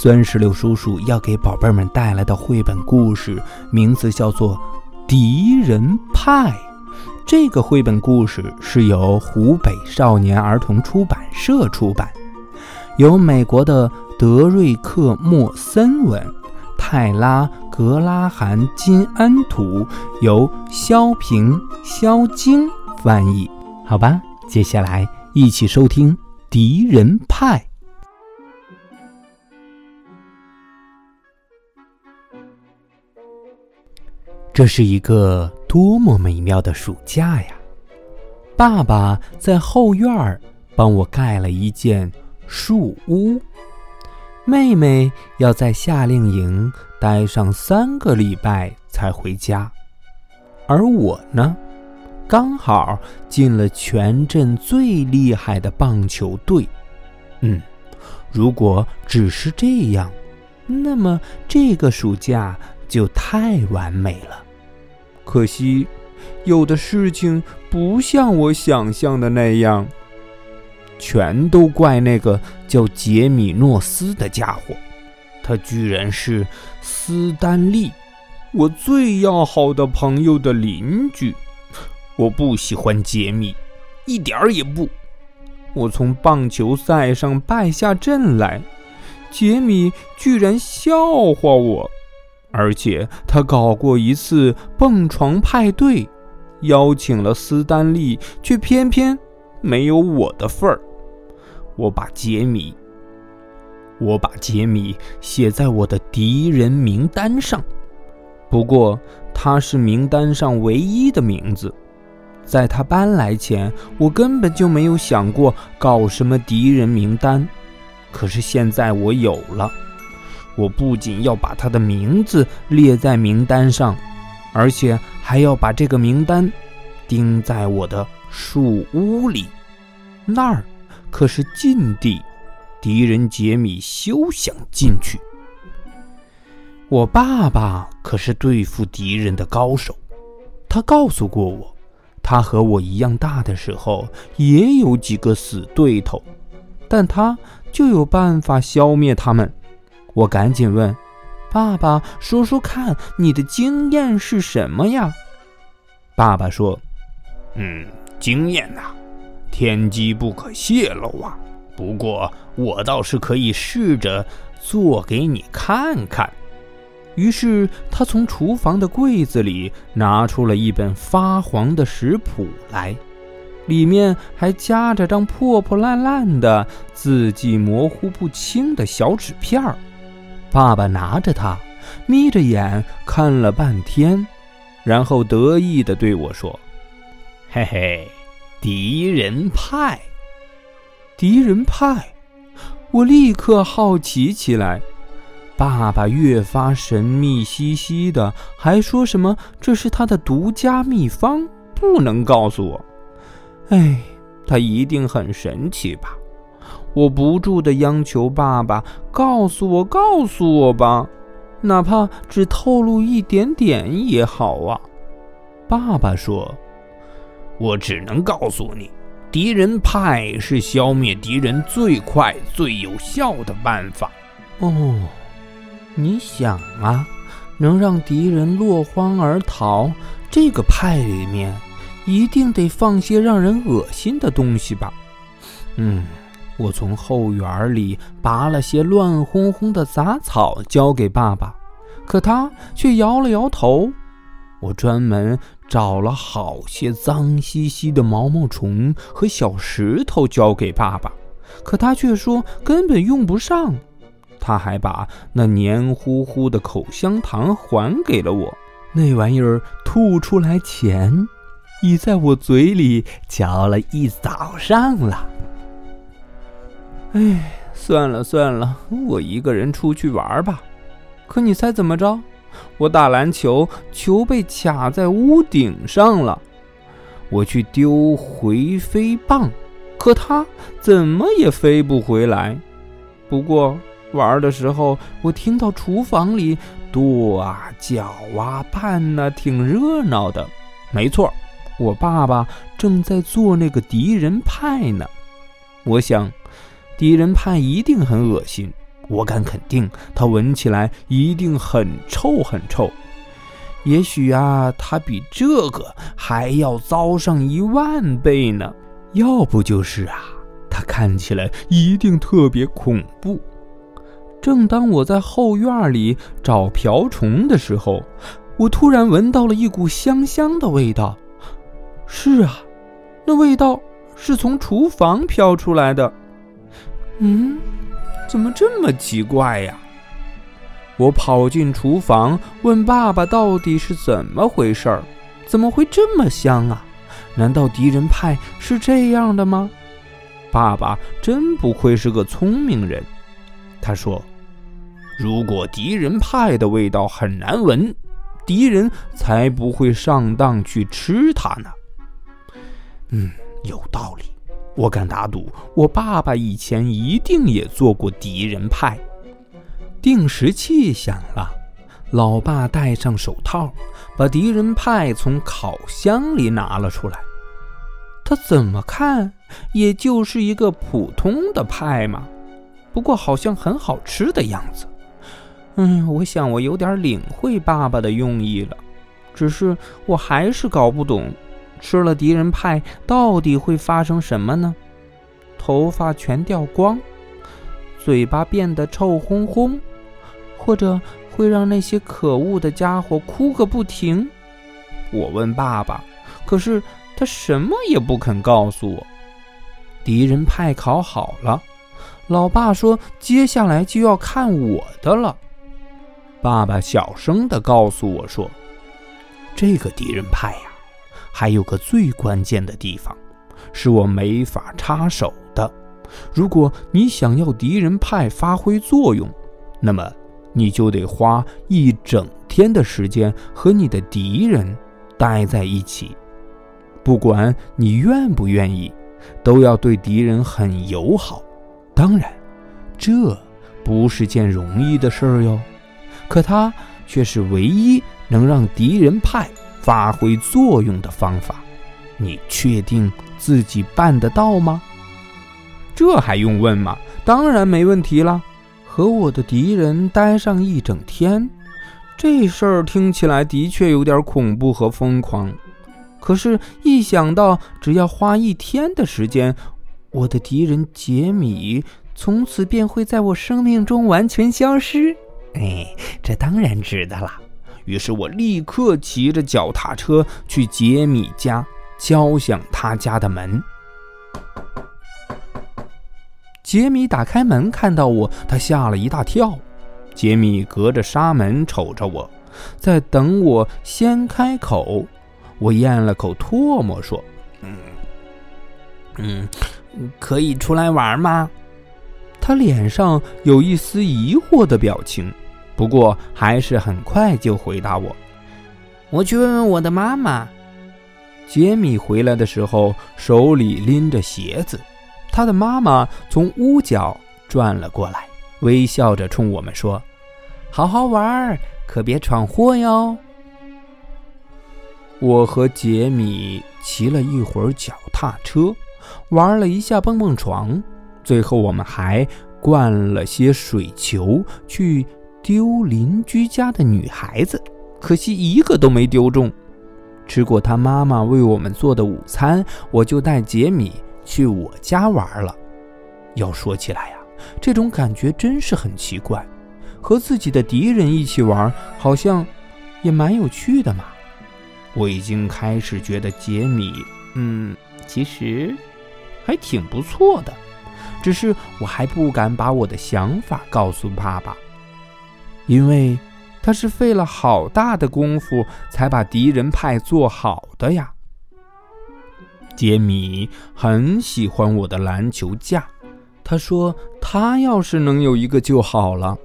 酸石榴叔叔要给宝贝们带来的绘本故事名字叫做《敌人派》。这个绘本故事是由湖北少年儿童出版社出版，由美国的德瑞克·莫森文、泰拉·格拉罕·金安图，由肖平、肖晶翻译。好吧，接下来一起收听《敌人派》。这是一个多么美妙的暑假呀！爸爸在后院儿帮我盖了一间树屋，妹妹要在夏令营待上三个礼拜才回家，而我呢，刚好进了全镇最厉害的棒球队。嗯，如果只是这样，那么这个暑假就太完美了。可惜，有的事情不像我想象的那样。全都怪那个叫杰米诺斯的家伙，他居然是斯丹利，我最要好的朋友的邻居。我不喜欢杰米，一点儿也不。我从棒球赛上败下阵来，杰米居然笑话我。而且他搞过一次蹦床派对，邀请了斯丹利，却偏偏没有我的份儿。我把杰米，我把杰米写在我的敌人名单上。不过他是名单上唯一的名字。在他搬来前，我根本就没有想过搞什么敌人名单。可是现在我有了。我不仅要把他的名字列在名单上，而且还要把这个名单钉在我的树屋里。那儿可是禁地，敌人杰米休想进去。我爸爸可是对付敌人的高手，他告诉过我，他和我一样大的时候也有几个死对头，但他就有办法消灭他们。我赶紧问：“爸爸，说说看，你的经验是什么呀？”爸爸说：“嗯，经验呐，天机不可泄露啊。不过我倒是可以试着做给你看看。”于是他从厨房的柜子里拿出了一本发黄的食谱来，里面还夹着张破破烂烂的、字迹模糊不清的小纸片儿。爸爸拿着它，眯着眼看了半天，然后得意地对我说：“嘿嘿，敌人派，敌人派！”我立刻好奇起来。爸爸越发神秘兮兮的，还说什么这是他的独家秘方，不能告诉我。哎，他一定很神奇吧？我不住地央求爸爸告诉我，告诉我吧，哪怕只透露一点点也好啊。爸爸说：“我只能告诉你，敌人派是消灭敌人最快、最有效的办法。”哦，你想啊，能让敌人落荒而逃，这个派里面一定得放些让人恶心的东西吧？嗯。我从后园里拔了些乱哄哄的杂草交给爸爸，可他却摇了摇头。我专门找了好些脏兮兮的毛毛虫和小石头交给爸爸，可他却说根本用不上。他还把那黏糊糊的口香糖还给了我，那玩意儿吐出来前已在我嘴里嚼了一早上了。哎，算了算了，我一个人出去玩吧。可你猜怎么着？我打篮球，球被卡在屋顶上了。我去丢回飞棒，可它怎么也飞不回来。不过玩的时候，我听到厨房里跺啊、搅啊、拌呢，挺热闹的。没错，我爸爸正在做那个敌人派呢。我想，敌人派一定很恶心。我敢肯定，它闻起来一定很臭很臭。也许啊，它比这个还要糟上一万倍呢。要不就是啊，它看起来一定特别恐怖。正当我在后院里找瓢虫的时候，我突然闻到了一股香香的味道。是啊，那味道是从厨房飘出来的。嗯。怎么这么奇怪呀？我跑进厨房问爸爸：“到底是怎么回事儿？怎么会这么香啊？难道敌人派是这样的吗？”爸爸真不愧是个聪明人，他说：“如果敌人派的味道很难闻，敌人才不会上当去吃它呢。”嗯，有道理。我敢打赌，我爸爸以前一定也做过敌人派。定时器响了，老爸戴上手套，把敌人派从烤箱里拿了出来。他怎么看，也就是一个普通的派嘛，不过好像很好吃的样子。嗯，我想我有点领会爸爸的用意了，只是我还是搞不懂。吃了敌人派到底会发生什么呢？头发全掉光，嘴巴变得臭烘烘，或者会让那些可恶的家伙哭个不停。我问爸爸，可是他什么也不肯告诉我。敌人派考好了，老爸说接下来就要看我的了。爸爸小声地告诉我说：“这个敌人派呀。”还有个最关键的地方，是我没法插手的。如果你想要敌人派发挥作用，那么你就得花一整天的时间和你的敌人待在一起。不管你愿不愿意，都要对敌人很友好。当然，这不是件容易的事儿哟。可它却是唯一能让敌人派。发挥作用的方法，你确定自己办得到吗？这还用问吗？当然没问题了。和我的敌人待上一整天，这事儿听起来的确有点恐怖和疯狂。可是，一想到只要花一天的时间，我的敌人杰米从此便会在我生命中完全消失，哎，这当然值得了。于是我立刻骑着脚踏车去杰米家，敲响他家的门。杰米打开门，看到我，他吓了一大跳。杰米隔着纱门瞅着我，在等我先开口。我咽了口唾沫，说：“嗯，嗯，可以出来玩吗？”他脸上有一丝疑惑的表情。不过还是很快就回答我：“我去问问我的妈妈。”杰米回来的时候手里拎着鞋子，他的妈妈从屋角转了过来，微笑着冲我们说：“好好玩，可别闯祸哟。”我和杰米骑了一会儿脚踏车，玩了一下蹦蹦床，最后我们还灌了些水球去。丢邻居家的女孩子，可惜一个都没丢中。吃过他妈妈为我们做的午餐，我就带杰米去我家玩了。要说起来呀，这种感觉真是很奇怪，和自己的敌人一起玩，好像也蛮有趣的嘛。我已经开始觉得杰米，嗯，其实还挺不错的，只是我还不敢把我的想法告诉爸爸。因为他是费了好大的功夫才把敌人派做好的呀。杰米很喜欢我的篮球架，他说他要是能有一个就好了。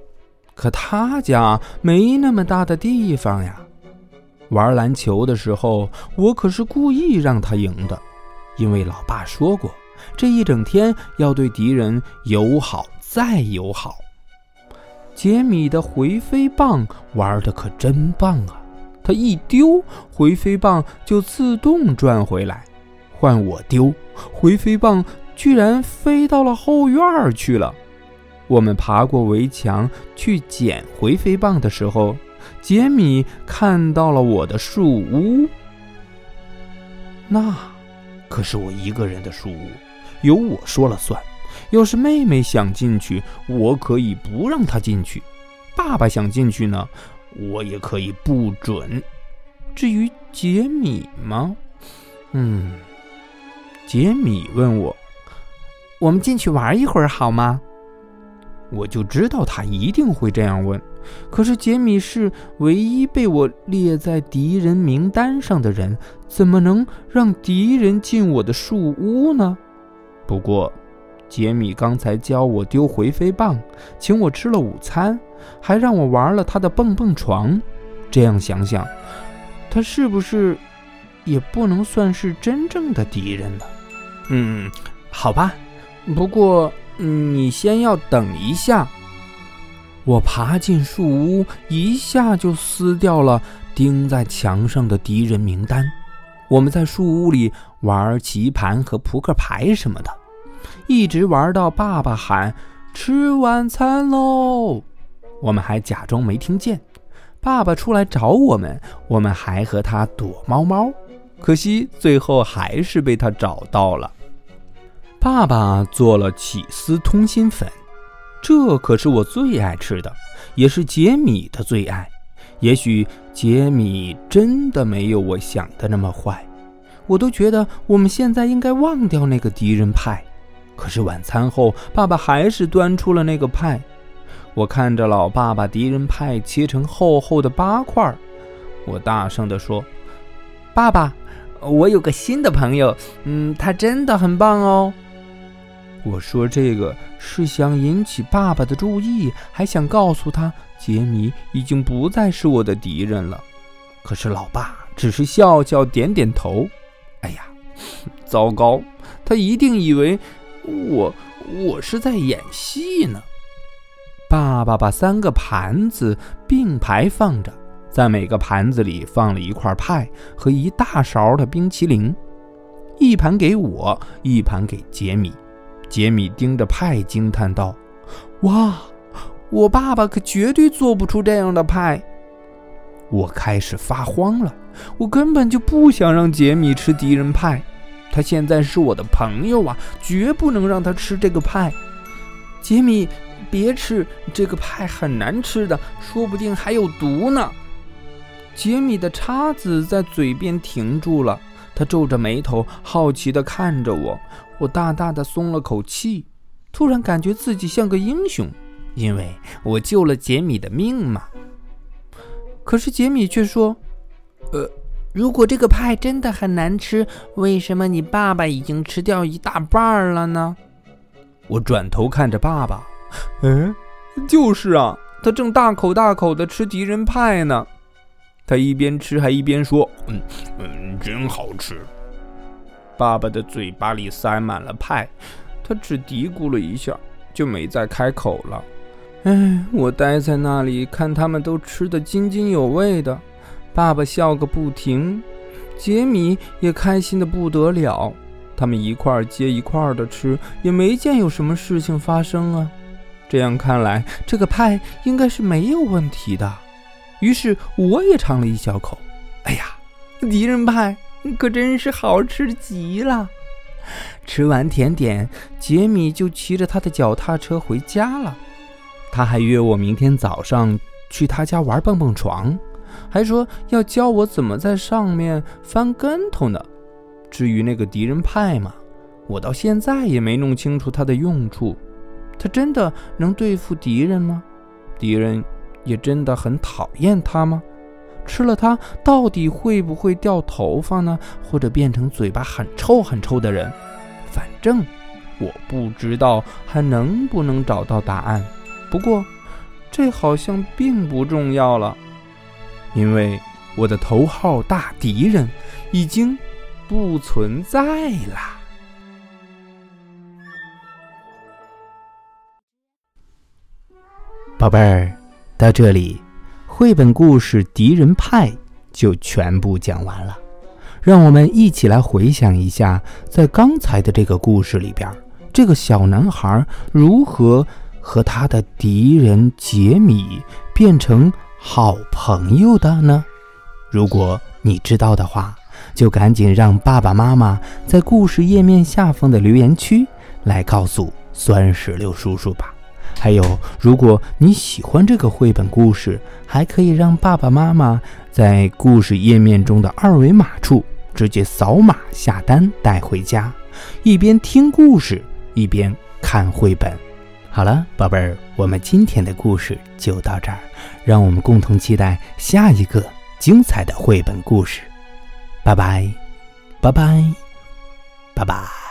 可他家没那么大的地方呀。玩篮球的时候，我可是故意让他赢的，因为老爸说过，这一整天要对敌人友好再友好。杰米的回飞棒玩的可真棒啊！他一丢回飞棒就自动转回来，换我丢回飞棒居然飞到了后院去了。我们爬过围墙去捡回飞棒的时候，杰米看到了我的树屋。那可是我一个人的树屋，由我说了算。要是妹妹想进去，我可以不让她进去；爸爸想进去呢，我也可以不准。至于杰米吗？嗯，杰米问我：“我们进去玩一会儿好吗？”我就知道他一定会这样问。可是杰米是唯一被我列在敌人名单上的人，怎么能让敌人进我的树屋呢？不过。杰米刚才教我丢回飞棒，请我吃了午餐，还让我玩了他的蹦蹦床。这样想想，他是不是也不能算是真正的敌人呢？嗯，好吧。不过你先要等一下。我爬进树屋，一下就撕掉了钉在墙上的敌人名单。我们在树屋里玩棋盘和扑克牌什么的。一直玩到爸爸喊“吃晚餐喽”，我们还假装没听见。爸爸出来找我们，我们还和他躲猫猫，可惜最后还是被他找到了。爸爸做了起司通心粉，这可是我最爱吃的，也是杰米的最爱。也许杰米真的没有我想的那么坏，我都觉得我们现在应该忘掉那个敌人派。可是晚餐后，爸爸还是端出了那个派。我看着老爸把敌人派切成厚厚的八块，我大声地说：“爸爸，我有个新的朋友，嗯，他真的很棒哦。”我说这个是想引起爸爸的注意，还想告诉他杰米已经不再是我的敌人了。可是老爸只是笑笑点点头。哎呀，糟糕，他一定以为。我我是在演戏呢。爸爸把三个盘子并排放着，在每个盘子里放了一块派和一大勺的冰淇淋，一盘给我，一盘给杰米。杰米盯着派惊叹道：“哇，我爸爸可绝对做不出这样的派。”我开始发慌了，我根本就不想让杰米吃敌人派。他现在是我的朋友啊，绝不能让他吃这个派。杰米，别吃这个派，很难吃的，说不定还有毒呢。杰米的叉子在嘴边停住了，他皱着眉头，好奇地看着我。我大大的松了口气，突然感觉自己像个英雄，因为我救了杰米的命嘛。可是杰米却说：“呃。”如果这个派真的很难吃，为什么你爸爸已经吃掉一大半了呢？我转头看着爸爸，嗯，就是啊，他正大口大口的吃敌人派呢。他一边吃还一边说：“嗯嗯，真好吃。”爸爸的嘴巴里塞满了派，他只嘀咕了一下，就没再开口了。哎，我待在那里看他们都吃得津津有味的。爸爸笑个不停，杰米也开心的不得了。他们一块接一块的吃，也没见有什么事情发生啊。这样看来，这个派应该是没有问题的。于是我也尝了一小口。哎呀，敌人派可真是好吃极了！吃完甜点，杰米就骑着他的脚踏车回家了。他还约我明天早上去他家玩蹦蹦床。还说要教我怎么在上面翻跟头呢。至于那个敌人派嘛，我到现在也没弄清楚它的用处。它真的能对付敌人吗？敌人也真的很讨厌它吗？吃了它到底会不会掉头发呢？或者变成嘴巴很臭很臭的人？反正我不知道还能不能找到答案。不过。这好像并不重要了，因为我的头号大敌人已经不存在了。宝贝儿，到这里，绘本故事《敌人派》就全部讲完了。让我们一起来回想一下，在刚才的这个故事里边，这个小男孩如何和他的敌人杰米变成好朋友的呢？如果你知道的话，就赶紧让爸爸妈妈在故事页面下方的留言区来告诉酸石榴叔叔吧。还有，如果你喜欢这个绘本故事，还可以让爸爸妈妈在故事页面中的二维码处直接扫码下单带回家，一边听故事一边看绘本。好了，宝贝儿，我们今天的故事就到这儿，让我们共同期待下一个精彩的绘本故事。拜拜，拜拜，拜拜。